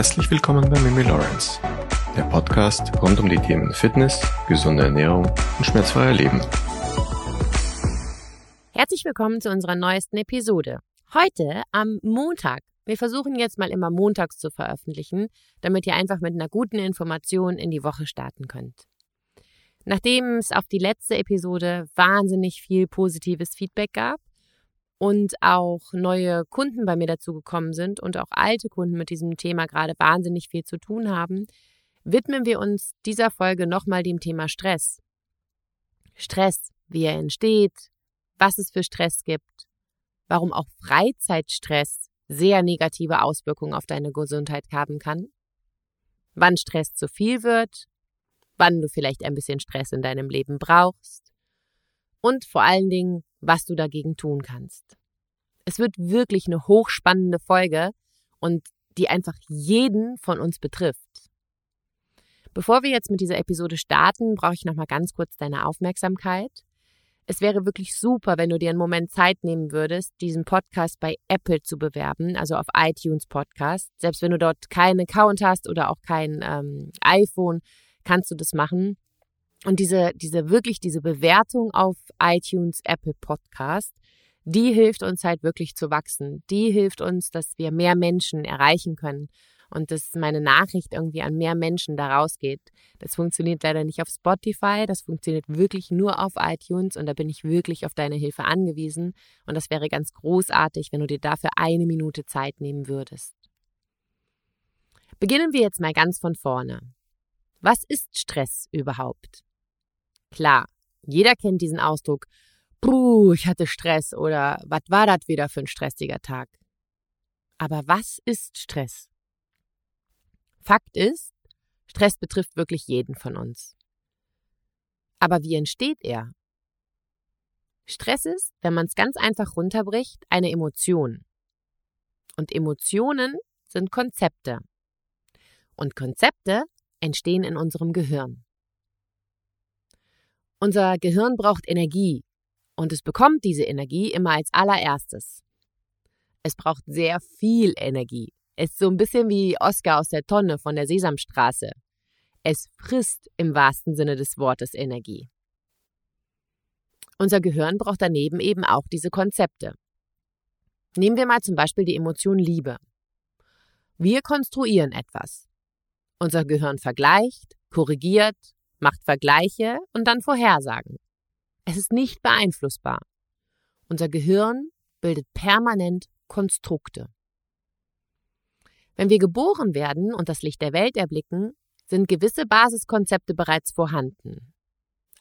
Herzlich willkommen bei Mimi Lawrence, der Podcast rund um die Themen Fitness, gesunde Ernährung und schmerzfreier Leben. Herzlich willkommen zu unserer neuesten Episode. Heute am Montag. Wir versuchen jetzt mal immer montags zu veröffentlichen, damit ihr einfach mit einer guten Information in die Woche starten könnt. Nachdem es auf die letzte Episode wahnsinnig viel positives Feedback gab, und auch neue Kunden bei mir dazugekommen sind und auch alte Kunden mit diesem Thema gerade wahnsinnig viel zu tun haben, widmen wir uns dieser Folge nochmal dem Thema Stress. Stress, wie er entsteht, was es für Stress gibt, warum auch Freizeitstress sehr negative Auswirkungen auf deine Gesundheit haben kann, wann Stress zu viel wird, wann du vielleicht ein bisschen Stress in deinem Leben brauchst und vor allen Dingen, was du dagegen tun kannst. Es wird wirklich eine hochspannende Folge und die einfach jeden von uns betrifft. Bevor wir jetzt mit dieser Episode starten, brauche ich nochmal ganz kurz deine Aufmerksamkeit. Es wäre wirklich super, wenn du dir einen Moment Zeit nehmen würdest, diesen Podcast bei Apple zu bewerben, also auf iTunes Podcast. Selbst wenn du dort keinen Account hast oder auch kein ähm, iPhone, kannst du das machen. Und diese, diese wirklich, diese Bewertung auf iTunes, Apple Podcast, die hilft uns halt wirklich zu wachsen. Die hilft uns, dass wir mehr Menschen erreichen können und dass meine Nachricht irgendwie an mehr Menschen da rausgeht. Das funktioniert leider nicht auf Spotify, das funktioniert wirklich nur auf iTunes und da bin ich wirklich auf deine Hilfe angewiesen und das wäre ganz großartig, wenn du dir dafür eine Minute Zeit nehmen würdest. Beginnen wir jetzt mal ganz von vorne. Was ist Stress überhaupt? Klar, jeder kennt diesen Ausdruck, puh, ich hatte Stress oder was war das wieder für ein stressiger Tag? Aber was ist Stress? Fakt ist, Stress betrifft wirklich jeden von uns. Aber wie entsteht er? Stress ist, wenn man es ganz einfach runterbricht, eine Emotion. Und Emotionen sind Konzepte. Und Konzepte entstehen in unserem Gehirn. Unser Gehirn braucht Energie und es bekommt diese Energie immer als allererstes. Es braucht sehr viel Energie. Es ist so ein bisschen wie Oscar aus der Tonne von der Sesamstraße. Es frisst im wahrsten Sinne des Wortes Energie. Unser Gehirn braucht daneben eben auch diese Konzepte. Nehmen wir mal zum Beispiel die Emotion Liebe. Wir konstruieren etwas. Unser Gehirn vergleicht, korrigiert, macht Vergleiche und dann Vorhersagen. Es ist nicht beeinflussbar. Unser Gehirn bildet permanent Konstrukte. Wenn wir geboren werden und das Licht der Welt erblicken, sind gewisse Basiskonzepte bereits vorhanden.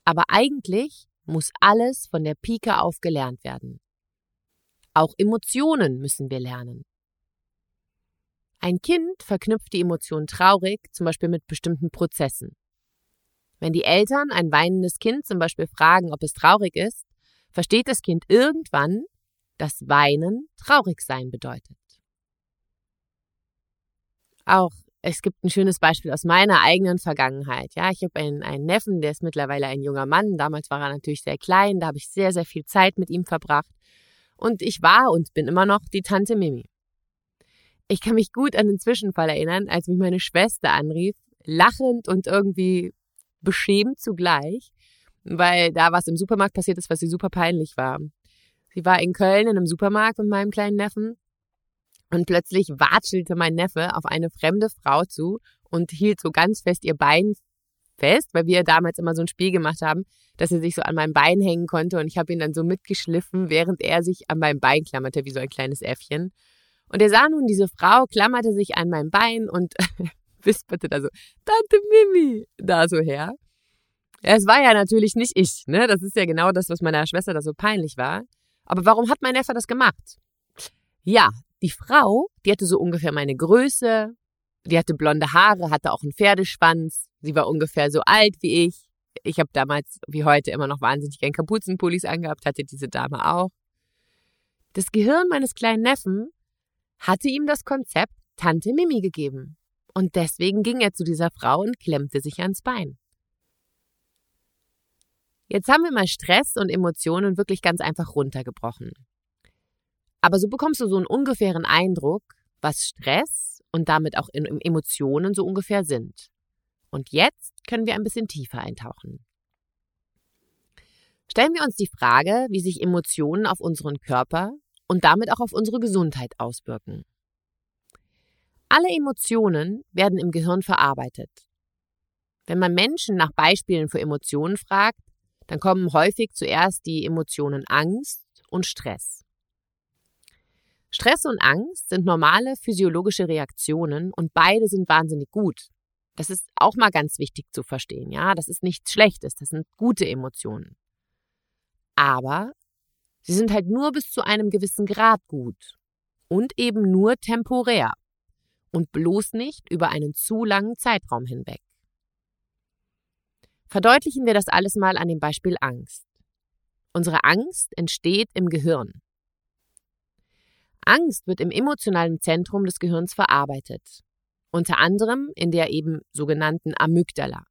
Aber eigentlich muss alles von der Pike auf gelernt werden. Auch Emotionen müssen wir lernen. Ein Kind verknüpft die Emotion traurig zum Beispiel mit bestimmten Prozessen. Wenn die Eltern ein weinendes Kind zum Beispiel fragen, ob es traurig ist, versteht das Kind irgendwann, dass Weinen traurig sein bedeutet. Auch es gibt ein schönes Beispiel aus meiner eigenen Vergangenheit. Ja, ich habe einen, einen Neffen, der ist mittlerweile ein junger Mann. Damals war er natürlich sehr klein, da habe ich sehr, sehr viel Zeit mit ihm verbracht. Und ich war und bin immer noch die Tante Mimi. Ich kann mich gut an den Zwischenfall erinnern, als mich meine Schwester anrief, lachend und irgendwie beschämt zugleich, weil da was im Supermarkt passiert ist, was sie super peinlich war. Sie war in Köln in einem Supermarkt mit meinem kleinen Neffen und plötzlich watschelte mein Neffe auf eine fremde Frau zu und hielt so ganz fest ihr Bein fest, weil wir damals immer so ein Spiel gemacht haben, dass er sich so an meinem Bein hängen konnte und ich habe ihn dann so mitgeschliffen, während er sich an meinem Bein klammerte, wie so ein kleines Äffchen. Und er sah nun, diese Frau klammerte sich an meinem Bein und wisperte da so, Tante Mimi, da so her. Es war ja natürlich nicht ich, ne? Das ist ja genau das, was meiner Schwester da so peinlich war. Aber warum hat mein Neffe das gemacht? Ja, die Frau, die hatte so ungefähr meine Größe, die hatte blonde Haare, hatte auch einen Pferdeschwanz, sie war ungefähr so alt wie ich. Ich habe damals, wie heute, immer noch wahnsinnig gern Kapuzenpullis angehabt, hatte diese Dame auch. Das Gehirn meines kleinen Neffen hatte ihm das Konzept Tante Mimi gegeben. Und deswegen ging er zu dieser Frau und klemmte sich ans Bein. Jetzt haben wir mal Stress und Emotionen wirklich ganz einfach runtergebrochen. Aber so bekommst du so einen ungefähren Eindruck, was Stress und damit auch Emotionen so ungefähr sind. Und jetzt können wir ein bisschen tiefer eintauchen. Stellen wir uns die Frage, wie sich Emotionen auf unseren Körper und damit auch auf unsere Gesundheit auswirken. Alle Emotionen werden im Gehirn verarbeitet. Wenn man Menschen nach Beispielen für Emotionen fragt, dann kommen häufig zuerst die Emotionen Angst und Stress. Stress und Angst sind normale physiologische Reaktionen und beide sind wahnsinnig gut. Das ist auch mal ganz wichtig zu verstehen, ja. Das ist nichts Schlechtes, das sind gute Emotionen. Aber sie sind halt nur bis zu einem gewissen Grad gut und eben nur temporär und bloß nicht über einen zu langen Zeitraum hinweg. Verdeutlichen wir das alles mal an dem Beispiel Angst. Unsere Angst entsteht im Gehirn. Angst wird im emotionalen Zentrum des Gehirns verarbeitet, unter anderem in der eben sogenannten Amygdala,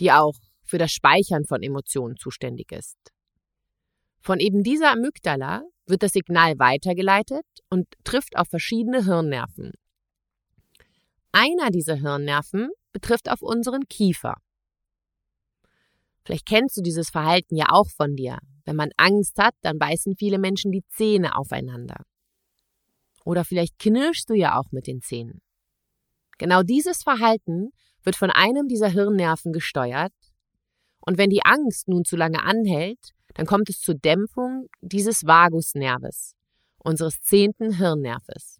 die auch für das Speichern von Emotionen zuständig ist. Von eben dieser Amygdala wird das Signal weitergeleitet und trifft auf verschiedene Hirnnerven. Einer dieser Hirnnerven betrifft auf unseren Kiefer. Vielleicht kennst du dieses Verhalten ja auch von dir. Wenn man Angst hat, dann beißen viele Menschen die Zähne aufeinander. Oder vielleicht knirschst du ja auch mit den Zähnen. Genau dieses Verhalten wird von einem dieser Hirnnerven gesteuert. Und wenn die Angst nun zu lange anhält, dann kommt es zur Dämpfung dieses Vagusnerves, unseres zehnten Hirnnerves.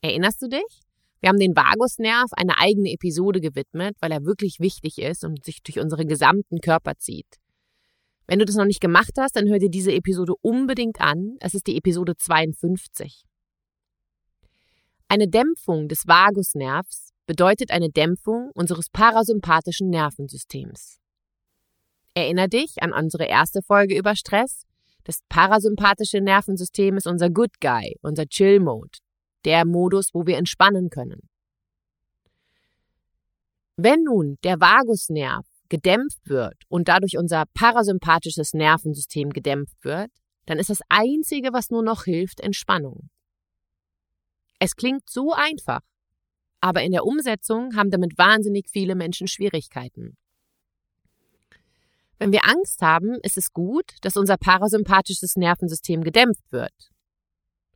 Erinnerst du dich? Wir haben den Vagusnerv eine eigene Episode gewidmet, weil er wirklich wichtig ist und sich durch unseren gesamten Körper zieht. Wenn du das noch nicht gemacht hast, dann hör dir diese Episode unbedingt an. Es ist die Episode 52. Eine Dämpfung des Vagusnervs bedeutet eine Dämpfung unseres parasympathischen Nervensystems. Erinner dich an unsere erste Folge über Stress? Das parasympathische Nervensystem ist unser Good Guy, unser Chill Mode, der Modus, wo wir entspannen können. Wenn nun der Vagusnerv gedämpft wird und dadurch unser parasympathisches Nervensystem gedämpft wird, dann ist das Einzige, was nur noch hilft, Entspannung. Es klingt so einfach, aber in der Umsetzung haben damit wahnsinnig viele Menschen Schwierigkeiten. Wenn wir Angst haben, ist es gut, dass unser parasympathisches Nervensystem gedämpft wird.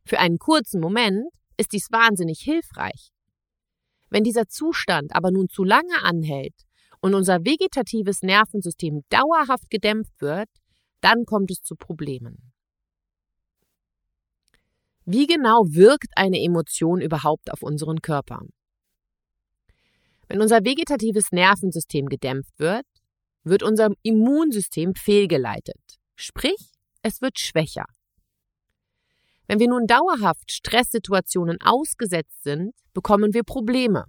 Für einen kurzen Moment ist dies wahnsinnig hilfreich. Wenn dieser Zustand aber nun zu lange anhält und unser vegetatives Nervensystem dauerhaft gedämpft wird, dann kommt es zu Problemen. Wie genau wirkt eine Emotion überhaupt auf unseren Körper? Wenn unser vegetatives Nervensystem gedämpft wird, wird unser Immunsystem fehlgeleitet. Sprich, es wird schwächer. Wenn wir nun dauerhaft Stresssituationen ausgesetzt sind, bekommen wir Probleme.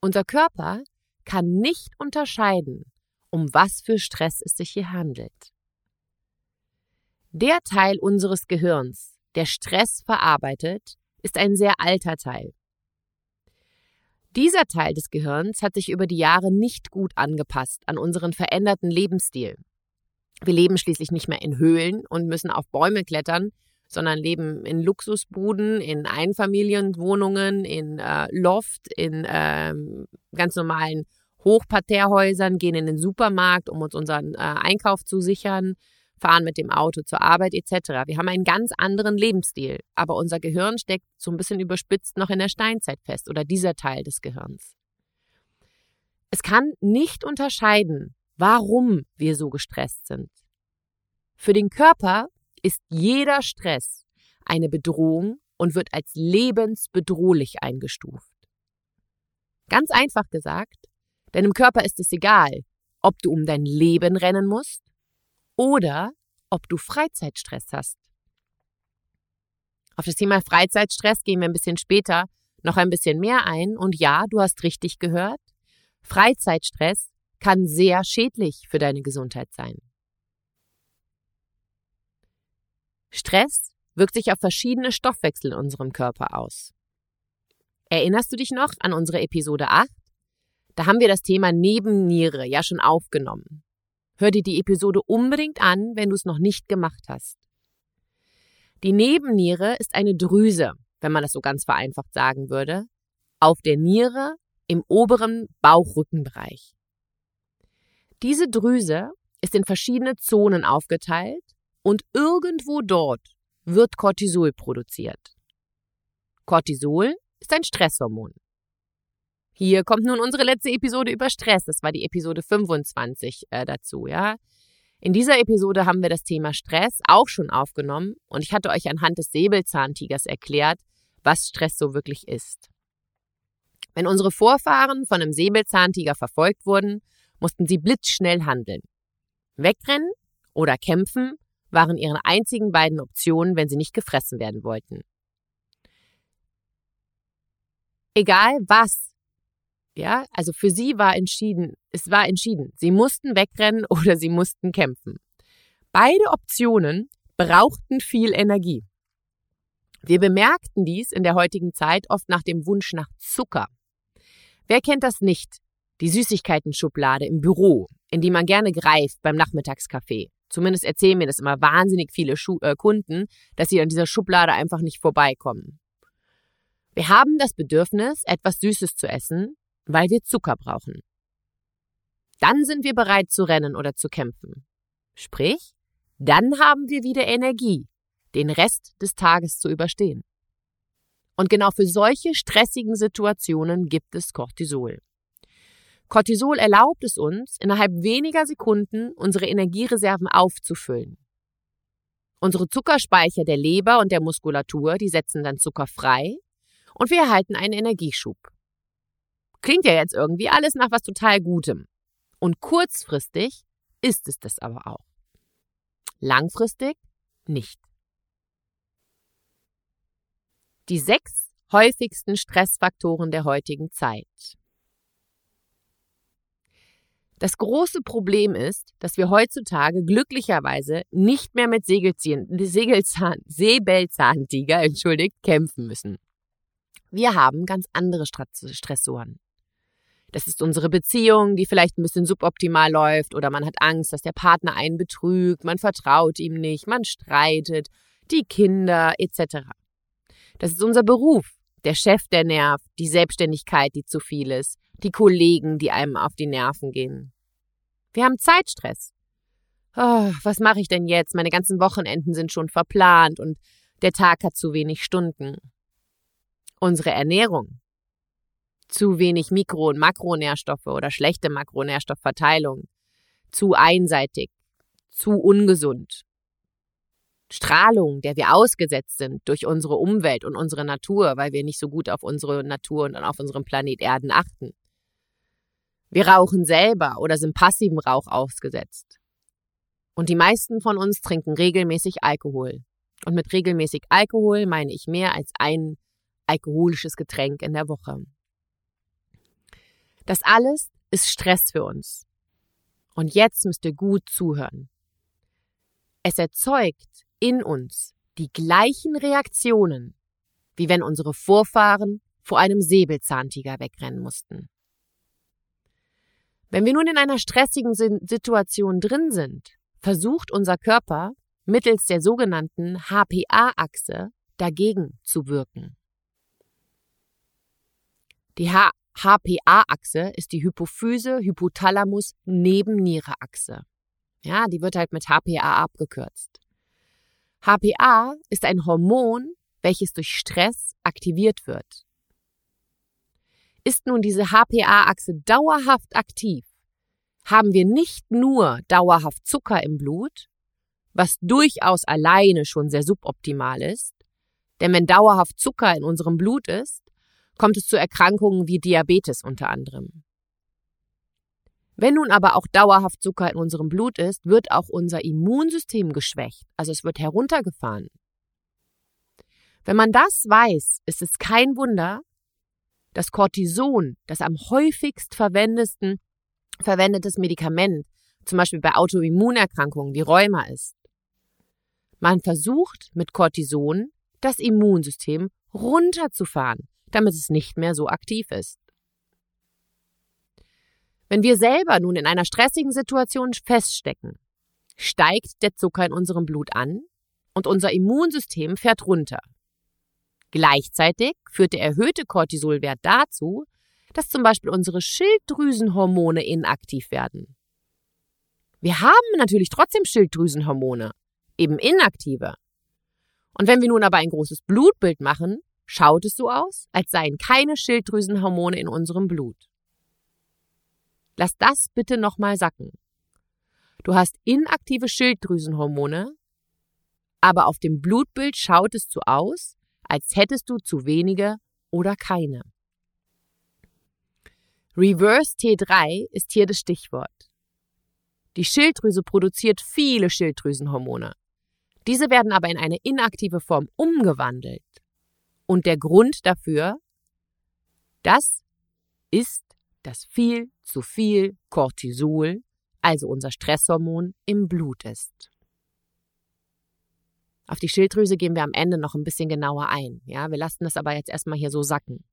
Unser Körper kann nicht unterscheiden, um was für Stress es sich hier handelt. Der Teil unseres Gehirns, der Stress verarbeitet, ist ein sehr alter Teil. Dieser Teil des Gehirns hat sich über die Jahre nicht gut angepasst an unseren veränderten Lebensstil. Wir leben schließlich nicht mehr in Höhlen und müssen auf Bäume klettern, sondern leben in Luxusbuden, in Einfamilienwohnungen, in äh, Loft, in äh, ganz normalen Hochparterrehäusern, gehen in den Supermarkt, um uns unseren äh, Einkauf zu sichern, fahren mit dem Auto zur Arbeit etc. Wir haben einen ganz anderen Lebensstil, aber unser Gehirn steckt so ein bisschen überspitzt noch in der Steinzeit fest oder dieser Teil des Gehirns. Es kann nicht unterscheiden, warum wir so gestresst sind. Für den Körper ist jeder Stress eine Bedrohung und wird als lebensbedrohlich eingestuft. Ganz einfach gesagt, deinem Körper ist es egal, ob du um dein Leben rennen musst oder ob du Freizeitstress hast. Auf das Thema Freizeitstress gehen wir ein bisschen später noch ein bisschen mehr ein. Und ja, du hast richtig gehört, Freizeitstress kann sehr schädlich für deine Gesundheit sein. Stress wirkt sich auf verschiedene Stoffwechsel in unserem Körper aus. Erinnerst du dich noch an unsere Episode 8? Da haben wir das Thema Nebenniere ja schon aufgenommen. Hör dir die Episode unbedingt an, wenn du es noch nicht gemacht hast. Die Nebenniere ist eine Drüse, wenn man das so ganz vereinfacht sagen würde, auf der Niere im oberen Bauchrückenbereich. Diese Drüse ist in verschiedene Zonen aufgeteilt und irgendwo dort wird Cortisol produziert. Cortisol ist ein Stresshormon. Hier kommt nun unsere letzte Episode über Stress. Das war die Episode 25 äh, dazu, ja. In dieser Episode haben wir das Thema Stress auch schon aufgenommen und ich hatte euch anhand des Säbelzahntigers erklärt, was Stress so wirklich ist. Wenn unsere Vorfahren von einem Säbelzahntiger verfolgt wurden, mussten sie blitzschnell handeln. Wegrennen oder kämpfen waren ihre einzigen beiden Optionen, wenn sie nicht gefressen werden wollten. Egal was ja, also für sie war entschieden, es war entschieden. Sie mussten wegrennen oder sie mussten kämpfen. Beide Optionen brauchten viel Energie. Wir bemerkten dies in der heutigen Zeit oft nach dem Wunsch nach Zucker. Wer kennt das nicht? Die Süßigkeiten-Schublade im Büro, in die man gerne greift beim Nachmittagskaffee. Zumindest erzählen mir das immer wahnsinnig viele Schu äh, Kunden, dass sie an dieser Schublade einfach nicht vorbeikommen. Wir haben das Bedürfnis, etwas Süßes zu essen, weil wir Zucker brauchen. Dann sind wir bereit zu rennen oder zu kämpfen. Sprich, dann haben wir wieder Energie, den Rest des Tages zu überstehen. Und genau für solche stressigen Situationen gibt es Cortisol. Cortisol erlaubt es uns, innerhalb weniger Sekunden unsere Energiereserven aufzufüllen. Unsere Zuckerspeicher der Leber und der Muskulatur, die setzen dann Zucker frei und wir erhalten einen Energieschub. Klingt ja jetzt irgendwie alles nach was total Gutem. Und kurzfristig ist es das aber auch. Langfristig nicht. Die sechs häufigsten Stressfaktoren der heutigen Zeit. Das große Problem ist, dass wir heutzutage glücklicherweise nicht mehr mit Segelzahn, Säbelzahntiger entschuldigt, kämpfen müssen. Wir haben ganz andere Stressoren. Das ist unsere Beziehung, die vielleicht ein bisschen suboptimal läuft oder man hat Angst, dass der Partner einen betrügt, man vertraut ihm nicht, man streitet, die Kinder etc. Das ist unser Beruf, der Chef, der nervt, die Selbstständigkeit, die zu viel ist, die Kollegen, die einem auf die Nerven gehen. Wir haben Zeitstress. Oh, was mache ich denn jetzt? Meine ganzen Wochenenden sind schon verplant und der Tag hat zu wenig Stunden. Unsere Ernährung, zu wenig Mikro- und Makronährstoffe oder schlechte Makronährstoffverteilung, zu einseitig, zu ungesund. Strahlung, der wir ausgesetzt sind durch unsere Umwelt und unsere Natur, weil wir nicht so gut auf unsere Natur und auf unseren Planet Erden achten. Wir rauchen selber oder sind passivem Rauch ausgesetzt. Und die meisten von uns trinken regelmäßig Alkohol. Und mit regelmäßig Alkohol meine ich mehr als ein alkoholisches Getränk in der Woche. Das alles ist Stress für uns. Und jetzt müsst ihr gut zuhören. Es erzeugt in uns die gleichen Reaktionen, wie wenn unsere Vorfahren vor einem Säbelzahntiger wegrennen mussten. Wenn wir nun in einer stressigen Situation drin sind, versucht unser Körper mittels der sogenannten HPA-Achse dagegen zu wirken. Die HPA-Achse ist die Hypophyse-Hypothalamus-Nebenniere-Achse. Ja, die wird halt mit HPA abgekürzt. HPA ist ein Hormon, welches durch Stress aktiviert wird. Ist nun diese HPA-Achse dauerhaft aktiv, haben wir nicht nur dauerhaft Zucker im Blut, was durchaus alleine schon sehr suboptimal ist, denn wenn dauerhaft Zucker in unserem Blut ist, kommt es zu Erkrankungen wie Diabetes unter anderem. Wenn nun aber auch dauerhaft Zucker in unserem Blut ist, wird auch unser Immunsystem geschwächt, also es wird heruntergefahren. Wenn man das weiß, ist es kein Wunder, dass Cortison das am häufigst verwendetes Medikament, zum Beispiel bei Autoimmunerkrankungen wie Rheuma ist. Man versucht mit Cortison das Immunsystem runterzufahren, damit es nicht mehr so aktiv ist. Wenn wir selber nun in einer stressigen Situation feststecken, steigt der Zucker in unserem Blut an und unser Immunsystem fährt runter. Gleichzeitig führt der erhöhte Cortisolwert dazu, dass zum Beispiel unsere Schilddrüsenhormone inaktiv werden. Wir haben natürlich trotzdem Schilddrüsenhormone, eben inaktive. Und wenn wir nun aber ein großes Blutbild machen, schaut es so aus, als seien keine Schilddrüsenhormone in unserem Blut. Lass das bitte nochmal sacken. Du hast inaktive Schilddrüsenhormone, aber auf dem Blutbild schaut es so aus, als hättest du zu wenige oder keine. Reverse T3 ist hier das Stichwort. Die Schilddrüse produziert viele Schilddrüsenhormone. Diese werden aber in eine inaktive Form umgewandelt. Und der Grund dafür, das ist, dass viel zu viel Cortisol, also unser Stresshormon, im Blut ist. Auf die Schilddrüse gehen wir am Ende noch ein bisschen genauer ein. Ja, wir lassen das aber jetzt erstmal hier so sacken.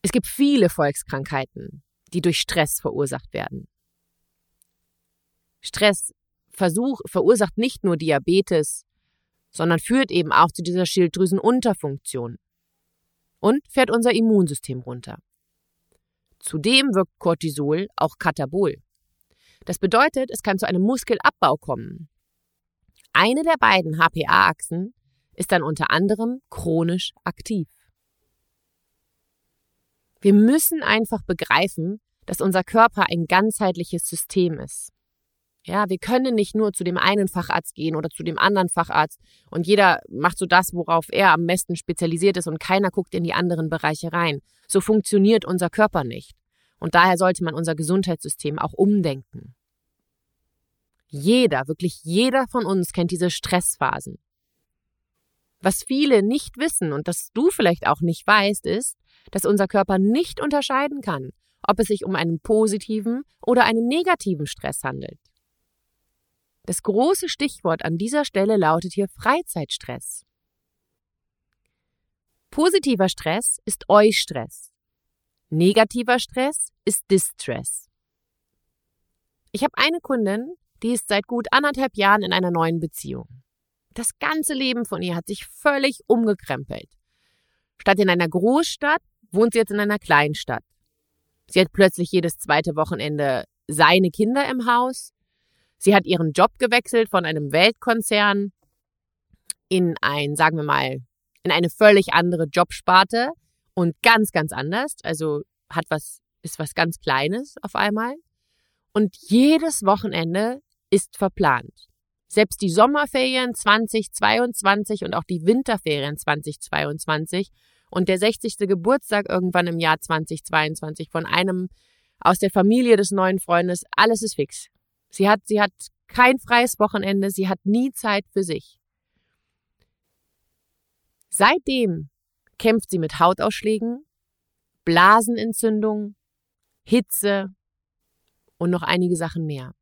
Es gibt viele Volkskrankheiten, die durch Stress verursacht werden. Stress versuch, verursacht nicht nur Diabetes, sondern führt eben auch zu dieser Schilddrüsenunterfunktion und fährt unser Immunsystem runter. Zudem wirkt Cortisol auch katabol. Das bedeutet, es kann zu einem Muskelabbau kommen. Eine der beiden HPA-Achsen ist dann unter anderem chronisch aktiv. Wir müssen einfach begreifen, dass unser Körper ein ganzheitliches System ist. Ja, wir können nicht nur zu dem einen Facharzt gehen oder zu dem anderen Facharzt und jeder macht so das, worauf er am besten spezialisiert ist und keiner guckt in die anderen Bereiche rein. So funktioniert unser Körper nicht. Und daher sollte man unser Gesundheitssystem auch umdenken. Jeder, wirklich jeder von uns kennt diese Stressphasen. Was viele nicht wissen und das du vielleicht auch nicht weißt, ist, dass unser Körper nicht unterscheiden kann, ob es sich um einen positiven oder einen negativen Stress handelt. Das große Stichwort an dieser Stelle lautet hier Freizeitstress. Positiver Stress ist Eustress. Negativer Stress ist Distress. Ich habe eine Kundin, die ist seit gut anderthalb Jahren in einer neuen Beziehung. Das ganze Leben von ihr hat sich völlig umgekrempelt. Statt in einer Großstadt wohnt sie jetzt in einer Kleinstadt. Sie hat plötzlich jedes zweite Wochenende seine Kinder im Haus. Sie hat ihren Job gewechselt von einem Weltkonzern in ein, sagen wir mal, in eine völlig andere Jobsparte und ganz, ganz anders. Also hat was, ist was ganz Kleines auf einmal. Und jedes Wochenende ist verplant. Selbst die Sommerferien 2022 und auch die Winterferien 2022 und der 60. Geburtstag irgendwann im Jahr 2022 von einem aus der Familie des neuen Freundes, alles ist fix. Sie hat, sie hat kein freies Wochenende, sie hat nie Zeit für sich. Seitdem kämpft sie mit Hautausschlägen, Blasenentzündung, Hitze und noch einige Sachen mehr.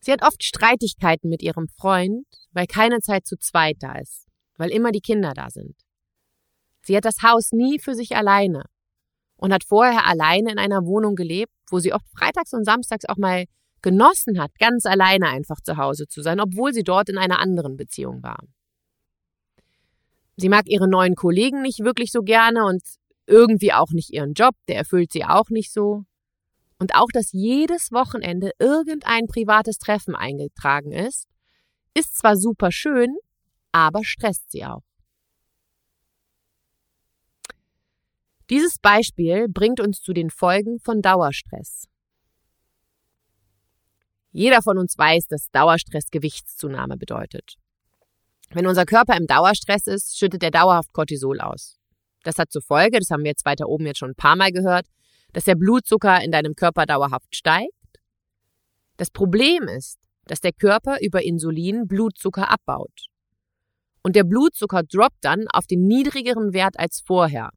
Sie hat oft Streitigkeiten mit ihrem Freund, weil keine Zeit zu zweit da ist, weil immer die Kinder da sind. Sie hat das Haus nie für sich alleine und hat vorher alleine in einer Wohnung gelebt, wo sie oft freitags und samstags auch mal genossen hat, ganz alleine einfach zu Hause zu sein, obwohl sie dort in einer anderen Beziehung war. Sie mag ihre neuen Kollegen nicht wirklich so gerne und irgendwie auch nicht ihren Job, der erfüllt sie auch nicht so. Und auch, dass jedes Wochenende irgendein privates Treffen eingetragen ist, ist zwar super schön, aber stresst sie auch. Dieses Beispiel bringt uns zu den Folgen von Dauerstress. Jeder von uns weiß, dass Dauerstress Gewichtszunahme bedeutet. Wenn unser Körper im Dauerstress ist, schüttet er dauerhaft Cortisol aus. Das hat zur Folge, das haben wir jetzt weiter oben jetzt schon ein paar Mal gehört, dass der Blutzucker in deinem Körper dauerhaft steigt. Das Problem ist, dass der Körper über Insulin Blutzucker abbaut. Und der Blutzucker droppt dann auf den niedrigeren Wert als vorher.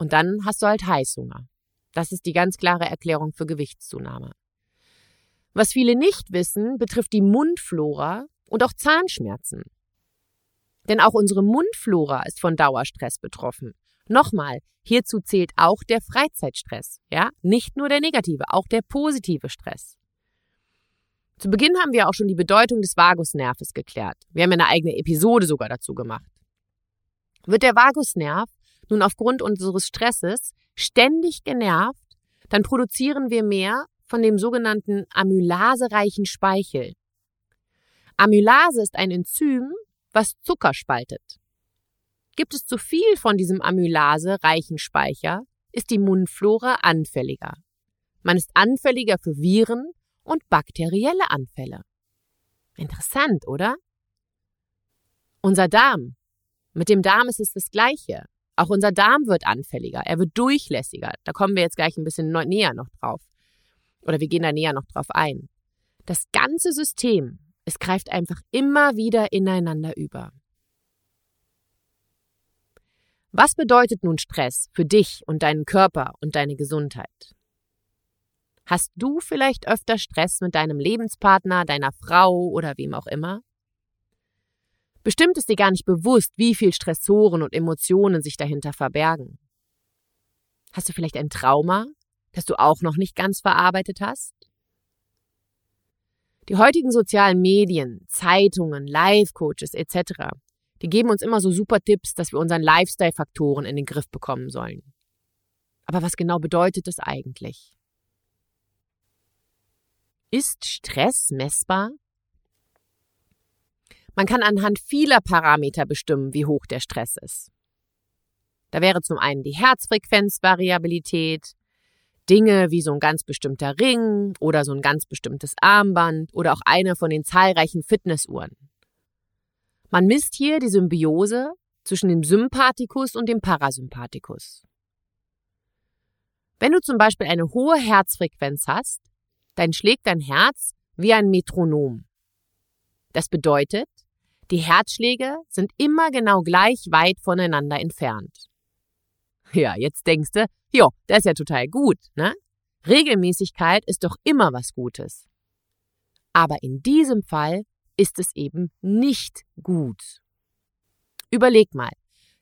Und dann hast du halt Heißhunger. Das ist die ganz klare Erklärung für Gewichtszunahme. Was viele nicht wissen, betrifft die Mundflora und auch Zahnschmerzen. Denn auch unsere Mundflora ist von Dauerstress betroffen. Nochmal, hierzu zählt auch der Freizeitstress, ja? Nicht nur der negative, auch der positive Stress. Zu Beginn haben wir auch schon die Bedeutung des Vagusnerves geklärt. Wir haben eine eigene Episode sogar dazu gemacht. Wird der Vagusnerv nun aufgrund unseres Stresses ständig genervt, dann produzieren wir mehr von dem sogenannten amylasereichen Speichel. Amylase ist ein Enzym, was Zucker spaltet. Gibt es zu viel von diesem amylasereichen Speicher, ist die Mundflora anfälliger. Man ist anfälliger für Viren und bakterielle Anfälle. Interessant, oder? Unser Darm. Mit dem Darm ist es das Gleiche. Auch unser Darm wird anfälliger, er wird durchlässiger. Da kommen wir jetzt gleich ein bisschen näher noch drauf. Oder wir gehen da näher noch drauf ein. Das ganze System, es greift einfach immer wieder ineinander über. Was bedeutet nun Stress für dich und deinen Körper und deine Gesundheit? Hast du vielleicht öfter Stress mit deinem Lebenspartner, deiner Frau oder wem auch immer? Bestimmt ist dir gar nicht bewusst, wie viel Stressoren und Emotionen sich dahinter verbergen. Hast du vielleicht ein Trauma, das du auch noch nicht ganz verarbeitet hast? Die heutigen sozialen Medien, Zeitungen, Life-Coaches etc., die geben uns immer so super Tipps, dass wir unseren Lifestyle-Faktoren in den Griff bekommen sollen. Aber was genau bedeutet das eigentlich? Ist Stress messbar? Man kann anhand vieler Parameter bestimmen, wie hoch der Stress ist. Da wäre zum einen die Herzfrequenzvariabilität, Dinge wie so ein ganz bestimmter Ring oder so ein ganz bestimmtes Armband oder auch eine von den zahlreichen Fitnessuhren. Man misst hier die Symbiose zwischen dem Sympathikus und dem Parasympathikus. Wenn du zum Beispiel eine hohe Herzfrequenz hast, dann schlägt dein Herz wie ein Metronom. Das bedeutet, die Herzschläge sind immer genau gleich weit voneinander entfernt. Ja, jetzt denkst du, jo, das ist ja total gut, ne? Regelmäßigkeit ist doch immer was Gutes. Aber in diesem Fall ist es eben nicht gut. Überleg mal,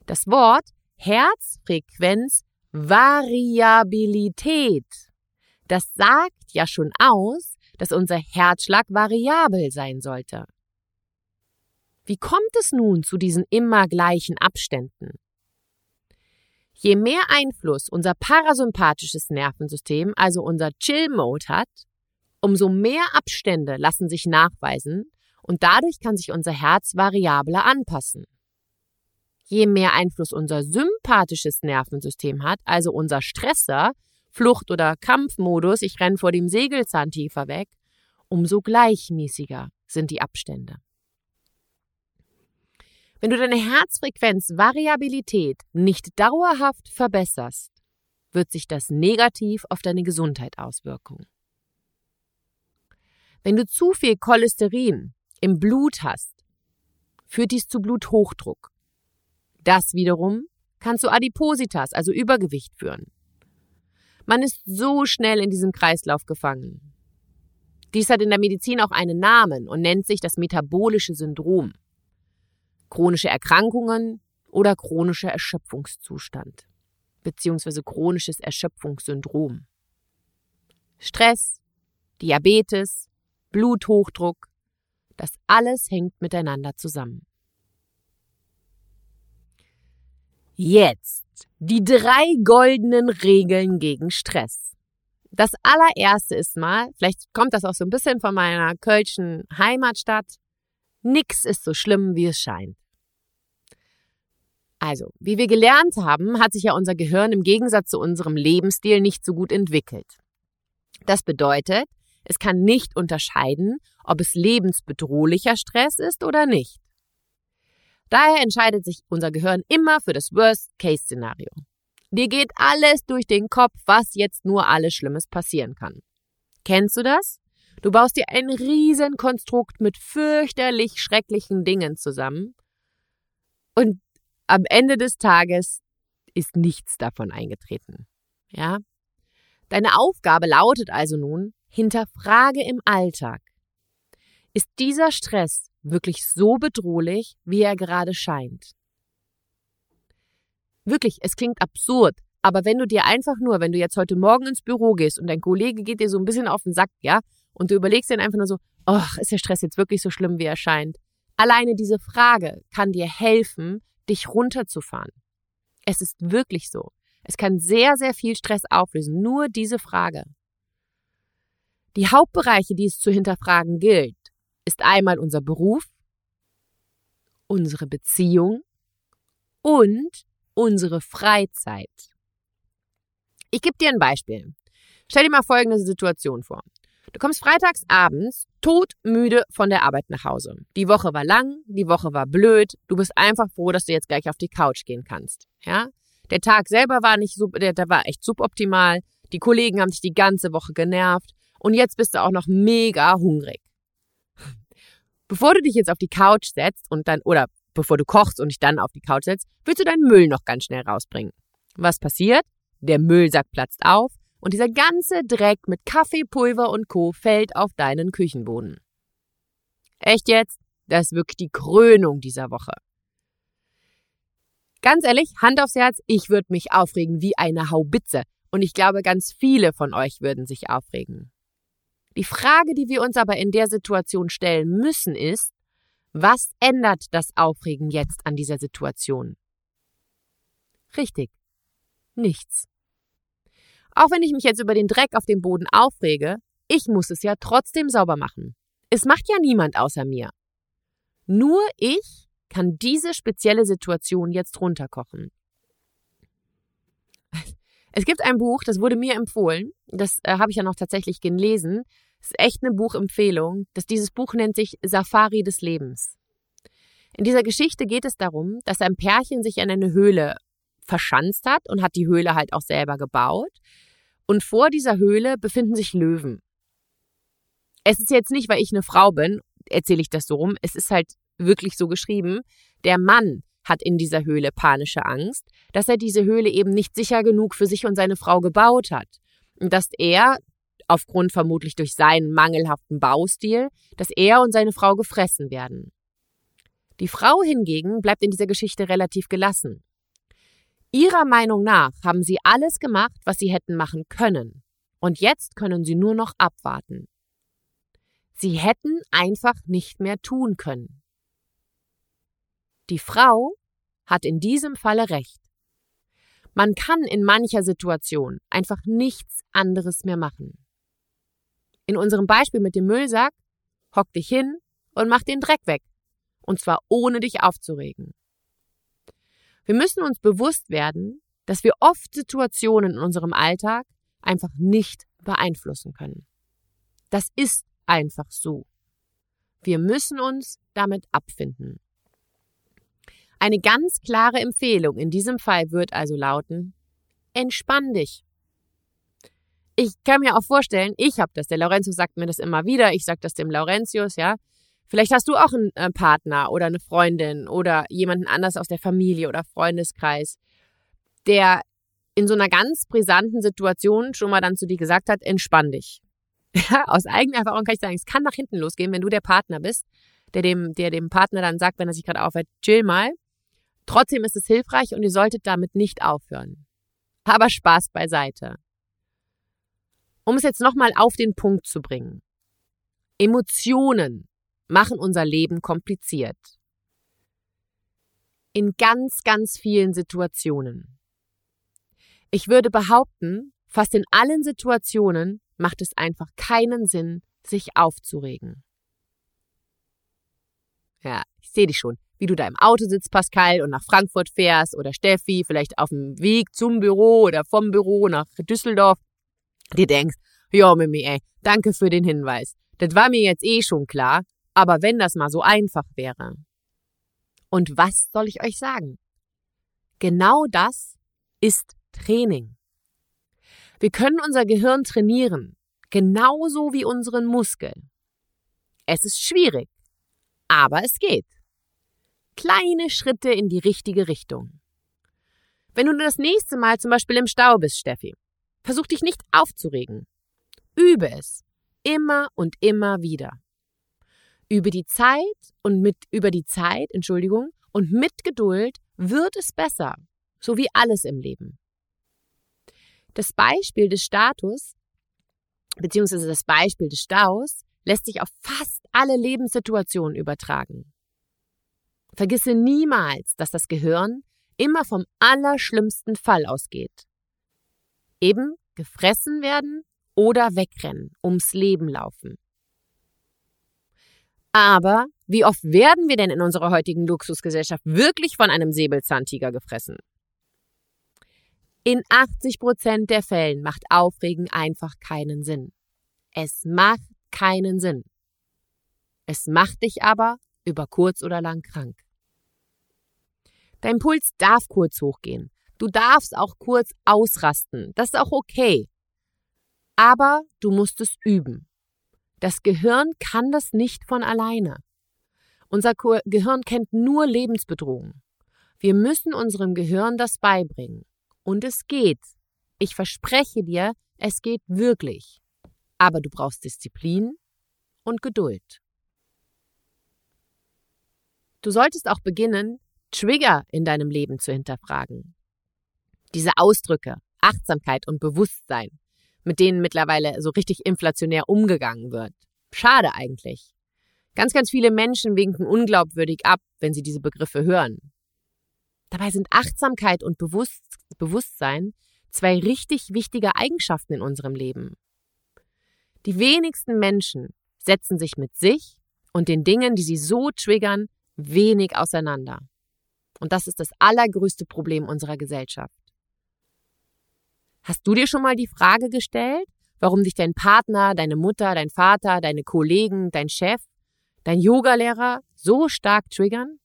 das Wort Herzfrequenzvariabilität, das sagt ja schon aus, dass unser Herzschlag variabel sein sollte. Wie kommt es nun zu diesen immer gleichen Abständen? Je mehr Einfluss unser parasympathisches Nervensystem, also unser Chill-Mode hat, umso mehr Abstände lassen sich nachweisen und dadurch kann sich unser Herz variabler anpassen. Je mehr Einfluss unser sympathisches Nervensystem hat, also unser Stresser, Flucht- oder Kampfmodus, ich renne vor dem Segelzahn tiefer weg, umso gleichmäßiger sind die Abstände. Wenn du deine Herzfrequenzvariabilität nicht dauerhaft verbesserst, wird sich das negativ auf deine Gesundheit auswirken. Wenn du zu viel Cholesterin im Blut hast, führt dies zu Bluthochdruck. Das wiederum kann zu Adipositas, also Übergewicht führen. Man ist so schnell in diesem Kreislauf gefangen. Dies hat in der Medizin auch einen Namen und nennt sich das metabolische Syndrom chronische Erkrankungen oder chronischer Erschöpfungszustand beziehungsweise chronisches Erschöpfungssyndrom. Stress, Diabetes, Bluthochdruck, das alles hängt miteinander zusammen. Jetzt die drei goldenen Regeln gegen Stress. Das allererste ist mal, vielleicht kommt das auch so ein bisschen von meiner kölschen Heimatstadt, Nix ist so schlimm, wie es scheint. Also, wie wir gelernt haben, hat sich ja unser Gehirn im Gegensatz zu unserem Lebensstil nicht so gut entwickelt. Das bedeutet, es kann nicht unterscheiden, ob es lebensbedrohlicher Stress ist oder nicht. Daher entscheidet sich unser Gehirn immer für das Worst-Case-Szenario. Dir geht alles durch den Kopf, was jetzt nur alles Schlimmes passieren kann. Kennst du das? Du baust dir ein Riesenkonstrukt mit fürchterlich schrecklichen Dingen zusammen und am Ende des Tages ist nichts davon eingetreten. Ja? Deine Aufgabe lautet also nun, hinterfrage im Alltag. Ist dieser Stress wirklich so bedrohlich, wie er gerade scheint? Wirklich, es klingt absurd, aber wenn du dir einfach nur, wenn du jetzt heute Morgen ins Büro gehst und dein Kollege geht dir so ein bisschen auf den Sack, ja, und du überlegst dir einfach nur so, ach, ist der Stress jetzt wirklich so schlimm, wie er scheint? Alleine diese Frage kann dir helfen, dich runterzufahren. Es ist wirklich so. Es kann sehr, sehr viel Stress auflösen. Nur diese Frage. Die Hauptbereiche, die es zu hinterfragen gilt, ist einmal unser Beruf, unsere Beziehung und unsere Freizeit. Ich gebe dir ein Beispiel. Stell dir mal folgende Situation vor. Du kommst freitags abends todmüde von der Arbeit nach Hause. Die Woche war lang, die Woche war blöd. Du bist einfach froh, dass du jetzt gleich auf die Couch gehen kannst. Ja? Der Tag selber war nicht so, der, der war echt suboptimal. Die Kollegen haben dich die ganze Woche genervt. Und jetzt bist du auch noch mega hungrig. Bevor du dich jetzt auf die Couch setzt und dann, oder bevor du kochst und dich dann auf die Couch setzt, willst du deinen Müll noch ganz schnell rausbringen. Was passiert? Der Müllsack platzt auf und dieser ganze Dreck mit Kaffee, Pulver und Co. fällt auf deinen Küchenboden. Echt jetzt? Das ist wirklich die Krönung dieser Woche. Ganz ehrlich, Hand aufs Herz, ich würde mich aufregen wie eine Haubitze. Und ich glaube, ganz viele von euch würden sich aufregen. Die Frage, die wir uns aber in der Situation stellen müssen, ist, was ändert das Aufregen jetzt an dieser Situation? Richtig. Nichts. Auch wenn ich mich jetzt über den Dreck auf dem Boden aufrege, ich muss es ja trotzdem sauber machen. Es macht ja niemand außer mir. Nur ich kann diese spezielle Situation jetzt runterkochen. Es gibt ein Buch, das wurde mir empfohlen, das äh, habe ich ja noch tatsächlich gelesen. Es ist echt eine Buchempfehlung. Das, dieses Buch nennt sich Safari des Lebens. In dieser Geschichte geht es darum, dass ein Pärchen sich in eine Höhle verschanzt hat und hat die Höhle halt auch selber gebaut. Und vor dieser Höhle befinden sich Löwen. Es ist jetzt nicht, weil ich eine Frau bin, erzähle ich das so rum. Es ist halt wirklich so geschrieben. Der Mann hat in dieser Höhle panische Angst, dass er diese Höhle eben nicht sicher genug für sich und seine Frau gebaut hat. Und dass er, aufgrund vermutlich durch seinen mangelhaften Baustil, dass er und seine Frau gefressen werden. Die Frau hingegen bleibt in dieser Geschichte relativ gelassen. Ihrer Meinung nach haben sie alles gemacht, was sie hätten machen können. Und jetzt können sie nur noch abwarten. Sie hätten einfach nicht mehr tun können. Die Frau hat in diesem Falle recht. Man kann in mancher Situation einfach nichts anderes mehr machen. In unserem Beispiel mit dem Müllsack, hock dich hin und mach den Dreck weg. Und zwar ohne dich aufzuregen. Wir müssen uns bewusst werden, dass wir oft Situationen in unserem Alltag einfach nicht beeinflussen können. Das ist einfach so. Wir müssen uns damit abfinden. Eine ganz klare Empfehlung in diesem Fall wird also lauten, entspann dich. Ich kann mir auch vorstellen, ich habe das, der Lorenzo sagt mir das immer wieder, ich sage das dem Laurentius, ja, Vielleicht hast du auch einen äh, Partner oder eine Freundin oder jemanden anders aus der Familie oder Freundeskreis, der in so einer ganz brisanten Situation schon mal dann zu dir gesagt hat, entspann dich. Ja, aus eigener Erfahrung kann ich sagen, es kann nach hinten losgehen, wenn du der Partner bist, der dem, der dem Partner dann sagt, wenn er sich gerade aufhört, chill mal. Trotzdem ist es hilfreich und ihr solltet damit nicht aufhören. Aber Spaß beiseite. Um es jetzt nochmal auf den Punkt zu bringen. Emotionen machen unser Leben kompliziert. In ganz, ganz vielen Situationen. Ich würde behaupten, fast in allen Situationen macht es einfach keinen Sinn, sich aufzuregen. Ja, ich sehe dich schon, wie du da im Auto sitzt, Pascal, und nach Frankfurt fährst oder Steffi, vielleicht auf dem Weg zum Büro oder vom Büro nach Düsseldorf, dir denkst, ja, Mimi, ey, danke für den Hinweis. Das war mir jetzt eh schon klar, aber wenn das mal so einfach wäre. Und was soll ich euch sagen? Genau das ist Training. Wir können unser Gehirn trainieren, genauso wie unseren Muskeln. Es ist schwierig, aber es geht. Kleine Schritte in die richtige Richtung. Wenn du das nächste Mal zum Beispiel im Stau bist, Steffi, versuch dich nicht aufzuregen. Übe es. Immer und immer wieder. Über die Zeit und mit über die Zeit, Entschuldigung, und mit Geduld wird es besser, so wie alles im Leben. Das Beispiel des Status beziehungsweise das Beispiel des Staus, lässt sich auf fast alle Lebenssituationen übertragen. Vergisse niemals, dass das Gehirn immer vom allerschlimmsten Fall ausgeht. Eben gefressen werden oder wegrennen, ums Leben laufen. Aber wie oft werden wir denn in unserer heutigen Luxusgesellschaft wirklich von einem Säbelzahntiger gefressen? In 80 Prozent der Fällen macht Aufregen einfach keinen Sinn. Es macht keinen Sinn. Es macht dich aber über kurz oder lang krank. Dein Puls darf kurz hochgehen. Du darfst auch kurz ausrasten. Das ist auch okay. Aber du musst es üben. Das Gehirn kann das nicht von alleine. Unser Gehirn kennt nur Lebensbedrohung. Wir müssen unserem Gehirn das beibringen. Und es geht. Ich verspreche dir, es geht wirklich. Aber du brauchst Disziplin und Geduld. Du solltest auch beginnen, Trigger in deinem Leben zu hinterfragen. Diese Ausdrücke, Achtsamkeit und Bewusstsein, mit denen mittlerweile so richtig inflationär umgegangen wird. Schade eigentlich. Ganz, ganz viele Menschen winken unglaubwürdig ab, wenn sie diese Begriffe hören. Dabei sind Achtsamkeit und Bewusst Bewusstsein zwei richtig wichtige Eigenschaften in unserem Leben. Die wenigsten Menschen setzen sich mit sich und den Dingen, die sie so triggern, wenig auseinander. Und das ist das allergrößte Problem unserer Gesellschaft. Hast du dir schon mal die Frage gestellt, warum dich dein Partner, deine Mutter, dein Vater, deine Kollegen, dein Chef, dein Yogalehrer so stark triggern?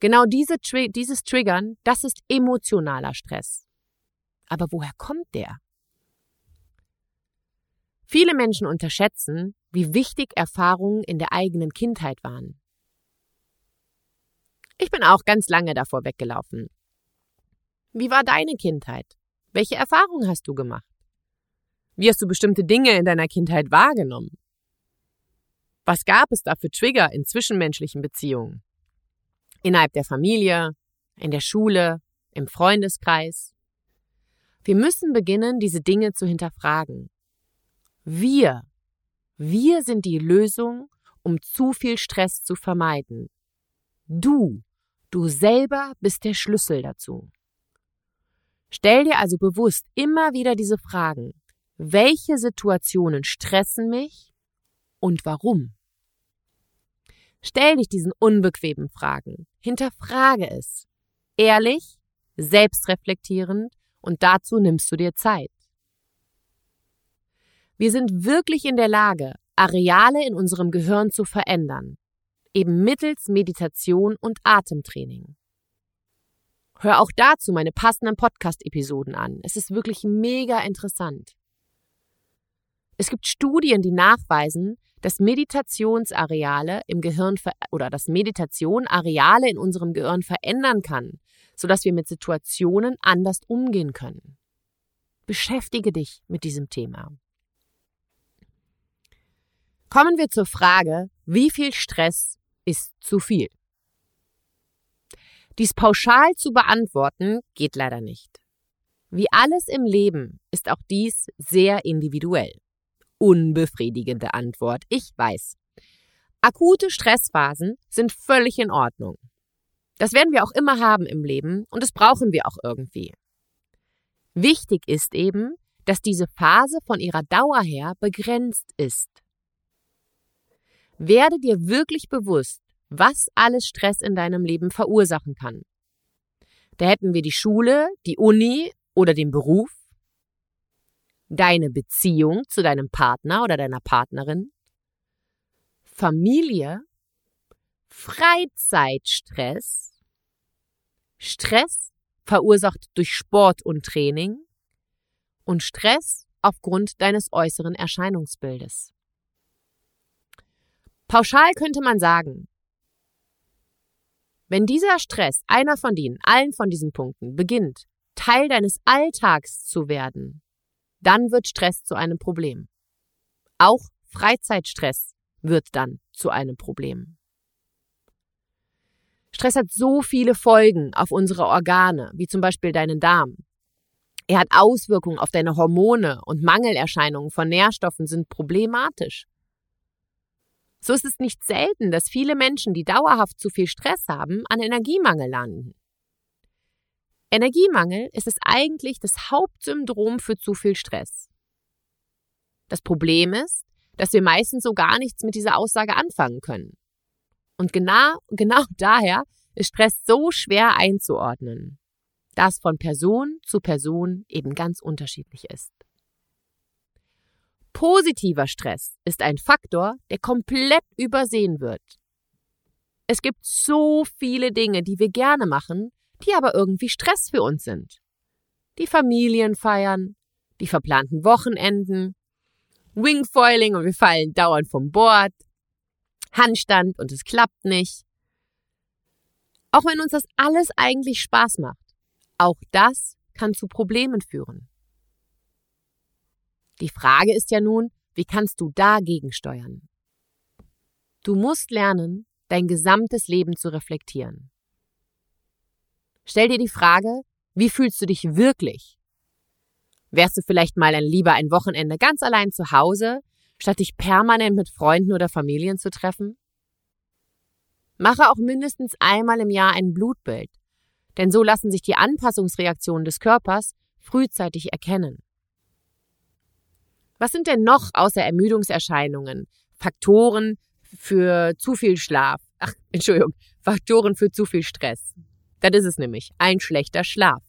Genau diese, dieses Triggern, das ist emotionaler Stress. Aber woher kommt der? Viele Menschen unterschätzen, wie wichtig Erfahrungen in der eigenen Kindheit waren. Ich bin auch ganz lange davor weggelaufen. Wie war deine Kindheit? Welche Erfahrungen hast du gemacht? Wie hast du bestimmte Dinge in deiner Kindheit wahrgenommen? Was gab es da für Trigger in zwischenmenschlichen Beziehungen? Innerhalb der Familie, in der Schule, im Freundeskreis? Wir müssen beginnen, diese Dinge zu hinterfragen. Wir, wir sind die Lösung, um zu viel Stress zu vermeiden. Du, du selber bist der Schlüssel dazu. Stell dir also bewusst immer wieder diese Fragen. Welche Situationen stressen mich und warum? Stell dich diesen unbequemen Fragen. Hinterfrage es. Ehrlich, selbstreflektierend und dazu nimmst du dir Zeit. Wir sind wirklich in der Lage, Areale in unserem Gehirn zu verändern, eben mittels Meditation und Atemtraining. Hör auch dazu meine passenden Podcast-Episoden an. Es ist wirklich mega interessant. Es gibt Studien, die nachweisen, dass Meditationsareale im Gehirn oder dass Meditation Areale in unserem Gehirn verändern kann, sodass wir mit Situationen anders umgehen können. Beschäftige dich mit diesem Thema. Kommen wir zur Frage, wie viel Stress ist zu viel? Dies pauschal zu beantworten geht leider nicht. Wie alles im Leben ist auch dies sehr individuell. Unbefriedigende Antwort, ich weiß. Akute Stressphasen sind völlig in Ordnung. Das werden wir auch immer haben im Leben und das brauchen wir auch irgendwie. Wichtig ist eben, dass diese Phase von ihrer Dauer her begrenzt ist. Werde dir wirklich bewusst, was alles Stress in deinem Leben verursachen kann. Da hätten wir die Schule, die Uni oder den Beruf, deine Beziehung zu deinem Partner oder deiner Partnerin, Familie, Freizeitstress, Stress verursacht durch Sport und Training. Und Stress aufgrund deines äußeren Erscheinungsbildes. Pauschal könnte man sagen, wenn dieser Stress, einer von denen, allen von diesen Punkten, beginnt, Teil deines Alltags zu werden, dann wird Stress zu einem Problem. Auch Freizeitstress wird dann zu einem Problem. Stress hat so viele Folgen auf unsere Organe, wie zum Beispiel deinen Darm. Er hat Auswirkungen auf deine Hormone und Mangelerscheinungen von Nährstoffen sind problematisch. So ist es nicht selten, dass viele Menschen, die dauerhaft zu viel Stress haben, an Energiemangel landen. Energiemangel ist es eigentlich das Hauptsyndrom für zu viel Stress. Das Problem ist, dass wir meistens so gar nichts mit dieser Aussage anfangen können. Und genau, genau daher ist Stress so schwer einzuordnen, da es von Person zu Person eben ganz unterschiedlich ist. Positiver Stress ist ein Faktor, der komplett übersehen wird. Es gibt so viele Dinge, die wir gerne machen, die aber irgendwie Stress für uns sind. Die Familienfeiern, die verplanten Wochenenden, Wingfoiling und wir fallen dauernd vom Bord, Handstand und es klappt nicht. Auch wenn uns das alles eigentlich Spaß macht, auch das kann zu Problemen führen. Die Frage ist ja nun, wie kannst du dagegen steuern? Du musst lernen, dein gesamtes Leben zu reflektieren. Stell dir die Frage, wie fühlst du dich wirklich? Wärst du vielleicht mal lieber ein Wochenende ganz allein zu Hause, statt dich permanent mit Freunden oder Familien zu treffen? Mache auch mindestens einmal im Jahr ein Blutbild, denn so lassen sich die Anpassungsreaktionen des Körpers frühzeitig erkennen. Was sind denn noch außer Ermüdungserscheinungen Faktoren für zu viel Schlaf? Ach, Entschuldigung, Faktoren für zu viel Stress. Das ist es nämlich, ein schlechter Schlaf.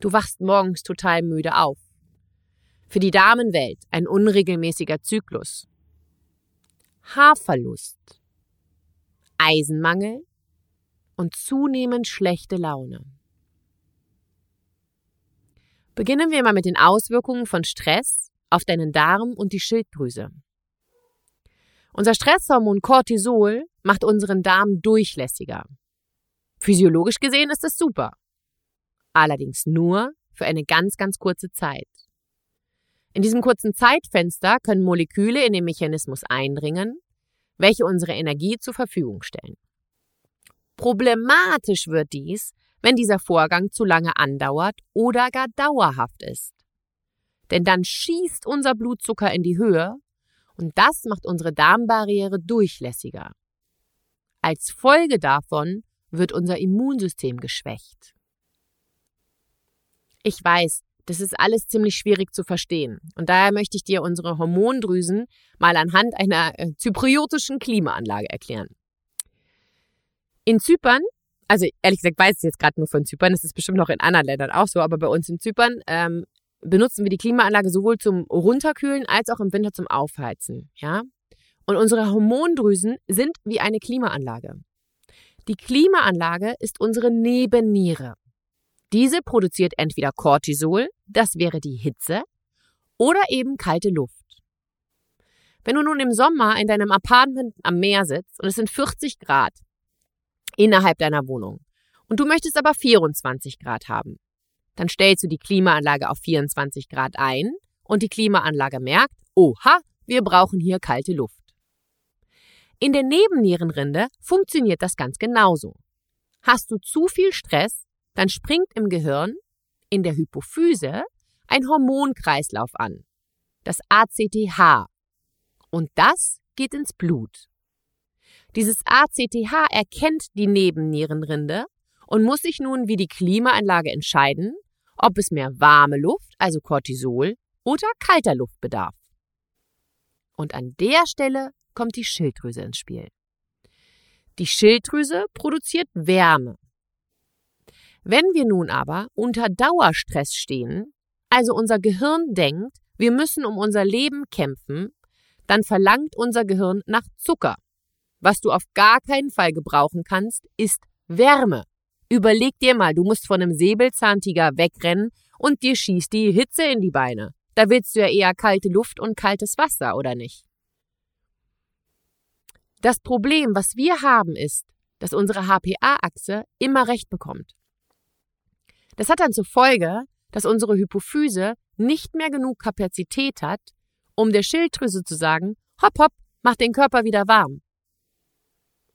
Du wachst morgens total müde auf. Für die Damenwelt ein unregelmäßiger Zyklus. Haarverlust. Eisenmangel und zunehmend schlechte Laune. Beginnen wir mal mit den Auswirkungen von Stress auf deinen Darm und die Schilddrüse. Unser Stresshormon Cortisol macht unseren Darm durchlässiger. Physiologisch gesehen ist es super. Allerdings nur für eine ganz, ganz kurze Zeit. In diesem kurzen Zeitfenster können Moleküle in den Mechanismus eindringen, welche unsere Energie zur Verfügung stellen. Problematisch wird dies, wenn dieser Vorgang zu lange andauert oder gar dauerhaft ist. Denn dann schießt unser Blutzucker in die Höhe und das macht unsere Darmbarriere durchlässiger. Als Folge davon wird unser Immunsystem geschwächt. Ich weiß, das ist alles ziemlich schwierig zu verstehen. Und daher möchte ich dir unsere Hormondrüsen mal anhand einer äh, zypriotischen Klimaanlage erklären. In Zypern, also ehrlich gesagt weiß ich jetzt gerade nur von Zypern, es ist bestimmt noch in anderen Ländern auch so, aber bei uns in Zypern ähm, benutzen wir die Klimaanlage sowohl zum Runterkühlen als auch im Winter zum Aufheizen. Ja? Und unsere Hormondrüsen sind wie eine Klimaanlage. Die Klimaanlage ist unsere Nebenniere. Diese produziert entweder Cortisol, das wäre die Hitze, oder eben kalte Luft. Wenn du nun im Sommer in deinem Apartment am Meer sitzt und es sind 40 Grad, innerhalb deiner Wohnung. Und du möchtest aber 24 Grad haben. Dann stellst du die Klimaanlage auf 24 Grad ein und die Klimaanlage merkt, oha, wir brauchen hier kalte Luft. In der Nebennierenrinde funktioniert das ganz genauso. Hast du zu viel Stress, dann springt im Gehirn, in der Hypophyse, ein Hormonkreislauf an, das ACTH. Und das geht ins Blut. Dieses ACTH erkennt die Nebennierenrinde und muss sich nun wie die Klimaanlage entscheiden, ob es mehr warme Luft, also Cortisol, oder kalter Luft bedarf. Und an der Stelle kommt die Schilddrüse ins Spiel. Die Schilddrüse produziert Wärme. Wenn wir nun aber unter Dauerstress stehen, also unser Gehirn denkt, wir müssen um unser Leben kämpfen, dann verlangt unser Gehirn nach Zucker. Was du auf gar keinen Fall gebrauchen kannst, ist Wärme. Überleg dir mal, du musst von einem Säbelzahntiger wegrennen und dir schießt die Hitze in die Beine. Da willst du ja eher kalte Luft und kaltes Wasser, oder nicht? Das Problem, was wir haben, ist, dass unsere HPA-Achse immer recht bekommt. Das hat dann zur Folge, dass unsere Hypophyse nicht mehr genug Kapazität hat, um der Schilddrüse zu sagen, hopp hopp, mach den Körper wieder warm.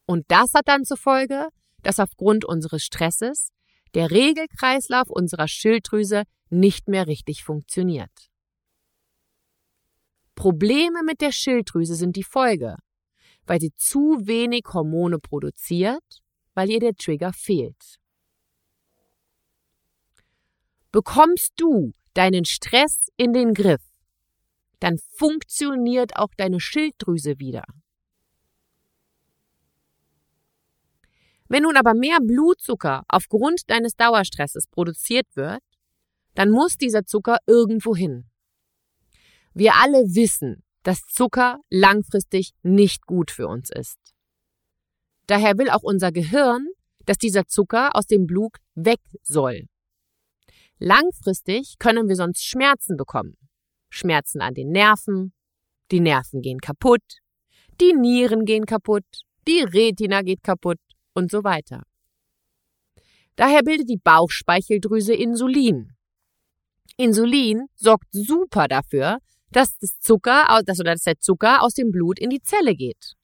Und das hat dann zur Folge, dass aufgrund unseres Stresses der Regelkreislauf unserer Schilddrüse nicht mehr richtig funktioniert. Probleme mit der Schilddrüse sind die Folge, weil sie zu wenig Hormone produziert, weil ihr der Trigger fehlt. Bekommst du deinen Stress in den Griff, dann funktioniert auch deine Schilddrüse wieder. Wenn nun aber mehr Blutzucker aufgrund deines Dauerstresses produziert wird, dann muss dieser Zucker irgendwo hin. Wir alle wissen, dass Zucker langfristig nicht gut für uns ist. Daher will auch unser Gehirn, dass dieser Zucker aus dem Blut weg soll. Langfristig können wir sonst Schmerzen bekommen. Schmerzen an den Nerven, die Nerven gehen kaputt, die Nieren gehen kaputt, die Retina geht kaputt und so weiter. Daher bildet die Bauchspeicheldrüse Insulin. Insulin sorgt super dafür, dass das Zucker, dass, der Zucker aus dem Blut in die Zelle geht.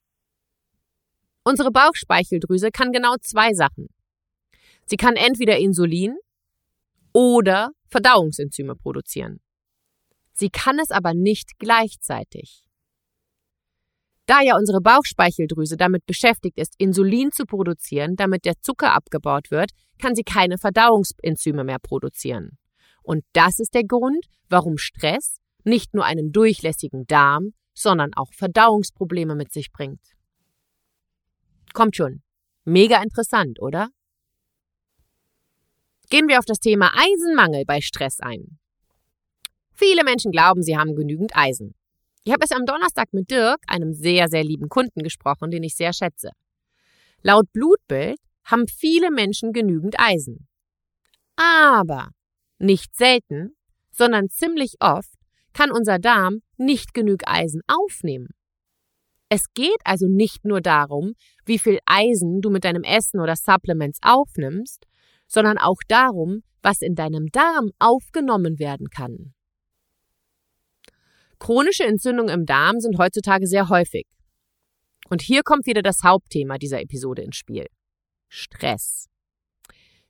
Unsere Bauchspeicheldrüse kann genau zwei Sachen. Sie kann entweder Insulin oder Verdauungsenzyme produzieren. Sie kann es aber nicht gleichzeitig. Da ja unsere Bauchspeicheldrüse damit beschäftigt ist, Insulin zu produzieren, damit der Zucker abgebaut wird, kann sie keine Verdauungsenzyme mehr produzieren. Und das ist der Grund, warum Stress nicht nur einen durchlässigen Darm, sondern auch Verdauungsprobleme mit sich bringt. Kommt schon. Mega interessant, oder? Gehen wir auf das Thema Eisenmangel bei Stress ein. Viele Menschen glauben, sie haben genügend Eisen. Ich habe es am Donnerstag mit Dirk, einem sehr, sehr lieben Kunden, gesprochen, den ich sehr schätze. Laut Blutbild haben viele Menschen genügend Eisen. Aber nicht selten, sondern ziemlich oft kann unser Darm nicht genug Eisen aufnehmen. Es geht also nicht nur darum, wie viel Eisen du mit deinem Essen oder Supplements aufnimmst, sondern auch darum, was in deinem Darm aufgenommen werden kann. Chronische Entzündungen im Darm sind heutzutage sehr häufig. Und hier kommt wieder das Hauptthema dieser Episode ins Spiel. Stress.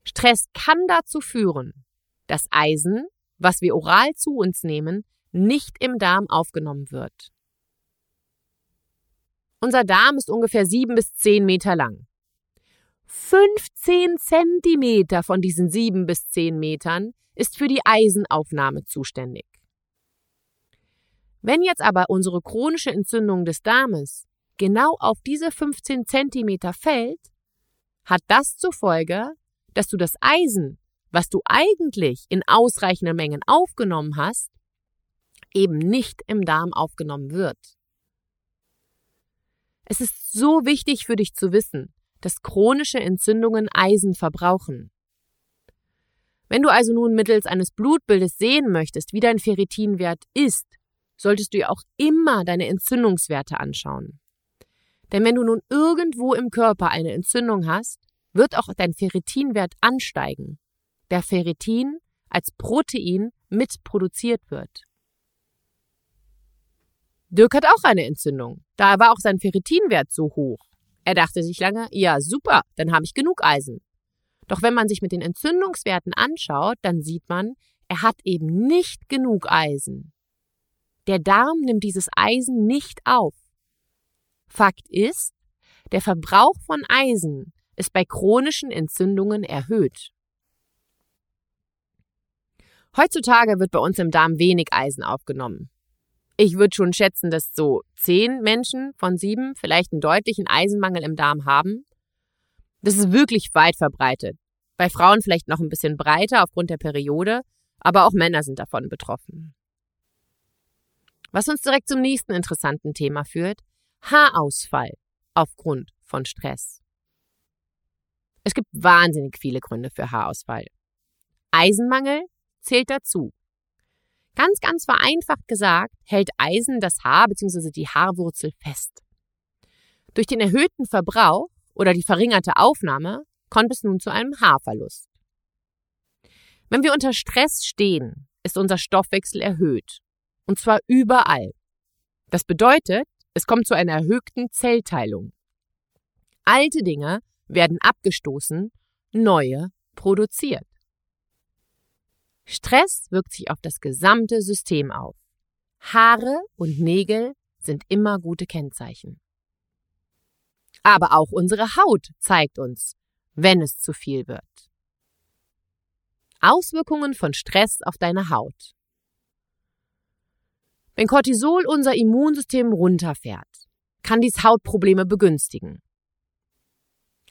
Stress kann dazu führen, dass Eisen, was wir oral zu uns nehmen, nicht im Darm aufgenommen wird. Unser Darm ist ungefähr sieben bis zehn Meter lang. 15 Zentimeter von diesen sieben bis zehn Metern ist für die Eisenaufnahme zuständig. Wenn jetzt aber unsere chronische Entzündung des Darmes genau auf diese 15 Zentimeter fällt, hat das zur Folge, dass du das Eisen, was du eigentlich in ausreichenden Mengen aufgenommen hast, eben nicht im Darm aufgenommen wird. Es ist so wichtig für dich zu wissen, dass chronische Entzündungen Eisen verbrauchen. Wenn du also nun mittels eines Blutbildes sehen möchtest, wie dein Ferritinwert ist, solltest du dir auch immer deine Entzündungswerte anschauen. Denn wenn du nun irgendwo im Körper eine Entzündung hast, wird auch dein Ferritinwert ansteigen, der Ferritin als Protein mit produziert wird. Dirk hat auch eine Entzündung. Da war auch sein Ferritinwert so hoch. Er dachte sich lange, ja super, dann habe ich genug Eisen. Doch wenn man sich mit den Entzündungswerten anschaut, dann sieht man, er hat eben nicht genug Eisen. Der Darm nimmt dieses Eisen nicht auf. Fakt ist, der Verbrauch von Eisen ist bei chronischen Entzündungen erhöht. Heutzutage wird bei uns im Darm wenig Eisen aufgenommen. Ich würde schon schätzen, dass so zehn Menschen von sieben vielleicht einen deutlichen Eisenmangel im Darm haben. Das ist wirklich weit verbreitet. Bei Frauen vielleicht noch ein bisschen breiter aufgrund der Periode, aber auch Männer sind davon betroffen. Was uns direkt zum nächsten interessanten Thema führt, Haarausfall aufgrund von Stress. Es gibt wahnsinnig viele Gründe für Haarausfall. Eisenmangel zählt dazu. Ganz, ganz vereinfacht gesagt, hält Eisen das Haar bzw. die Haarwurzel fest. Durch den erhöhten Verbrauch oder die verringerte Aufnahme kommt es nun zu einem Haarverlust. Wenn wir unter Stress stehen, ist unser Stoffwechsel erhöht. Und zwar überall. Das bedeutet, es kommt zu einer erhöhten Zellteilung. Alte Dinge werden abgestoßen, neue produziert. Stress wirkt sich auf das gesamte System auf. Haare und Nägel sind immer gute Kennzeichen. Aber auch unsere Haut zeigt uns, wenn es zu viel wird. Auswirkungen von Stress auf deine Haut. Wenn Cortisol unser Immunsystem runterfährt, kann dies Hautprobleme begünstigen.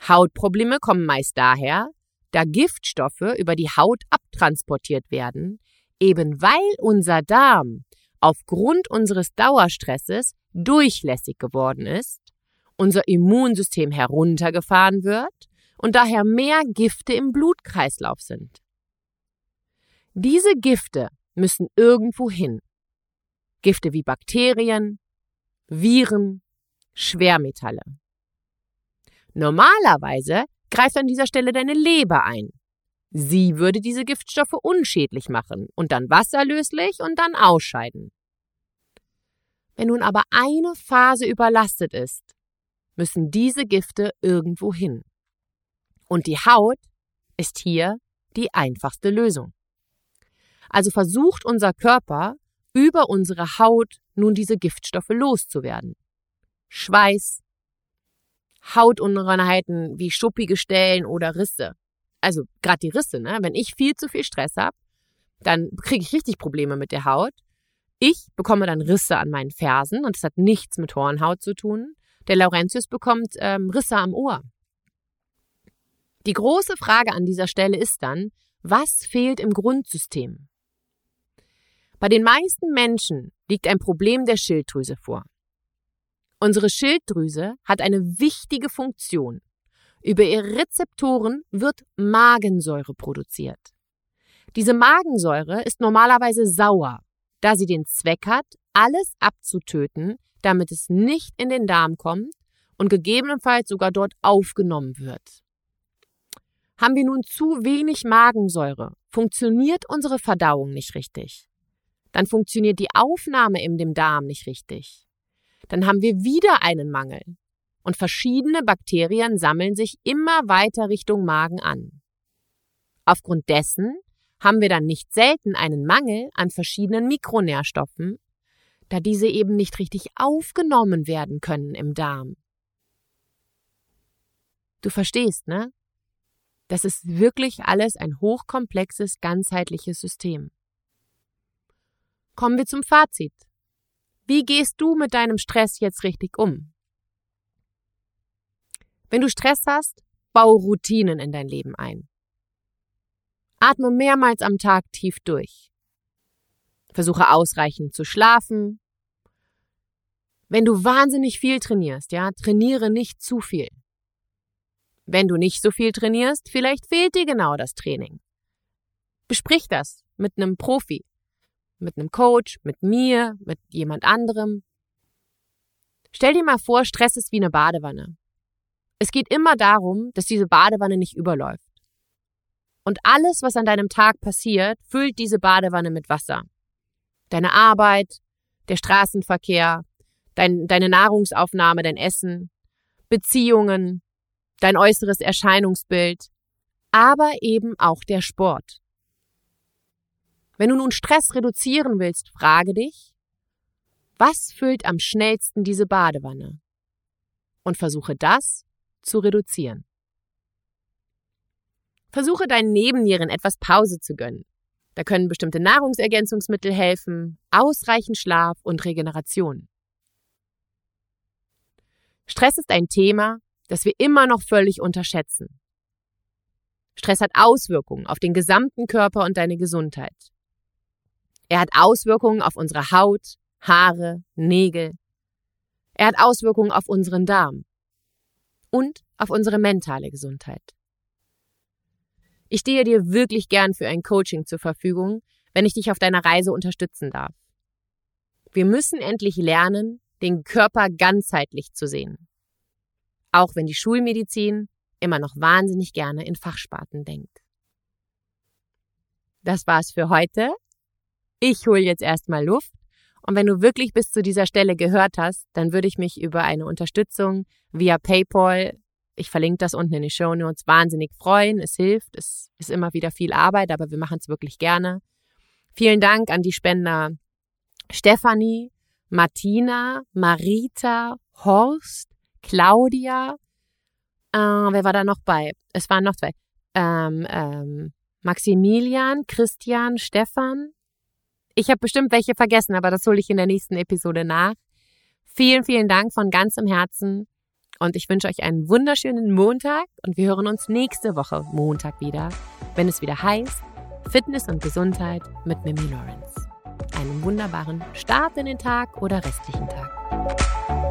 Hautprobleme kommen meist daher, da Giftstoffe über die Haut abtransportiert werden, eben weil unser Darm aufgrund unseres Dauerstresses durchlässig geworden ist, unser Immunsystem heruntergefahren wird und daher mehr Gifte im Blutkreislauf sind. Diese Gifte müssen irgendwo hin. Gifte wie Bakterien, Viren, Schwermetalle. Normalerweise greift an dieser Stelle deine Leber ein. Sie würde diese Giftstoffe unschädlich machen und dann wasserlöslich und dann ausscheiden. Wenn nun aber eine Phase überlastet ist, müssen diese Gifte irgendwo hin. Und die Haut ist hier die einfachste Lösung. Also versucht unser Körper über unsere Haut nun diese Giftstoffe loszuwerden. Schweiß, Hautunreinheiten wie schuppige Stellen oder Risse. Also gerade die Risse, ne? Wenn ich viel zu viel Stress habe, dann kriege ich richtig Probleme mit der Haut. Ich bekomme dann Risse an meinen Fersen und das hat nichts mit Hornhaut zu tun. Der Laurentius bekommt ähm, Risse am Ohr. Die große Frage an dieser Stelle ist dann, was fehlt im Grundsystem? Bei den meisten Menschen liegt ein Problem der Schilddrüse vor. Unsere Schilddrüse hat eine wichtige Funktion. Über ihre Rezeptoren wird Magensäure produziert. Diese Magensäure ist normalerweise sauer, da sie den Zweck hat, alles abzutöten, damit es nicht in den Darm kommt und gegebenenfalls sogar dort aufgenommen wird. Haben wir nun zu wenig Magensäure, funktioniert unsere Verdauung nicht richtig. Dann funktioniert die Aufnahme in dem Darm nicht richtig dann haben wir wieder einen Mangel. Und verschiedene Bakterien sammeln sich immer weiter Richtung Magen an. Aufgrund dessen haben wir dann nicht selten einen Mangel an verschiedenen Mikronährstoffen, da diese eben nicht richtig aufgenommen werden können im Darm. Du verstehst, ne? Das ist wirklich alles ein hochkomplexes, ganzheitliches System. Kommen wir zum Fazit. Wie gehst du mit deinem Stress jetzt richtig um? Wenn du Stress hast, baue Routinen in dein Leben ein. Atme mehrmals am Tag tief durch. Versuche ausreichend zu schlafen. Wenn du wahnsinnig viel trainierst, ja, trainiere nicht zu viel. Wenn du nicht so viel trainierst, vielleicht fehlt dir genau das Training. Besprich das mit einem Profi, mit einem Coach, mit mir, mit jemand anderem. Stell dir mal vor, Stress ist wie eine Badewanne. Es geht immer darum, dass diese Badewanne nicht überläuft. Und alles, was an deinem Tag passiert, füllt diese Badewanne mit Wasser. Deine Arbeit, der Straßenverkehr, dein, deine Nahrungsaufnahme, dein Essen, Beziehungen, dein äußeres Erscheinungsbild, aber eben auch der Sport. Wenn du nun Stress reduzieren willst, frage dich, was füllt am schnellsten diese Badewanne? Und versuche das zu reduzieren. Versuche deinen Nebennieren etwas Pause zu gönnen. Da können bestimmte Nahrungsergänzungsmittel helfen, ausreichend Schlaf und Regeneration. Stress ist ein Thema, das wir immer noch völlig unterschätzen. Stress hat Auswirkungen auf den gesamten Körper und deine Gesundheit. Er hat Auswirkungen auf unsere Haut, Haare, Nägel. Er hat Auswirkungen auf unseren Darm und auf unsere mentale Gesundheit. Ich stehe dir wirklich gern für ein Coaching zur Verfügung, wenn ich dich auf deiner Reise unterstützen darf. Wir müssen endlich lernen, den Körper ganzheitlich zu sehen. Auch wenn die Schulmedizin immer noch wahnsinnig gerne in Fachsparten denkt. Das war's für heute ich hole jetzt erstmal Luft. Und wenn du wirklich bis zu dieser Stelle gehört hast, dann würde ich mich über eine Unterstützung via PayPal ich verlinke das unten in die Show Notes. Wahnsinnig freuen, es hilft, es ist immer wieder viel Arbeit, aber wir machen es wirklich gerne. Vielen Dank an die Spender Stefanie, Martina, Marita, Horst, Claudia. Äh, wer war da noch bei? Es waren noch zwei. Ähm, ähm, Maximilian, Christian, Stefan. Ich habe bestimmt welche vergessen, aber das hole ich in der nächsten Episode nach. Vielen, vielen Dank von ganzem Herzen. Und ich wünsche euch einen wunderschönen Montag und wir hören uns nächste Woche Montag wieder, wenn es wieder heißt Fitness und Gesundheit mit Mimi Lawrence. Einen wunderbaren Start in den Tag oder restlichen Tag.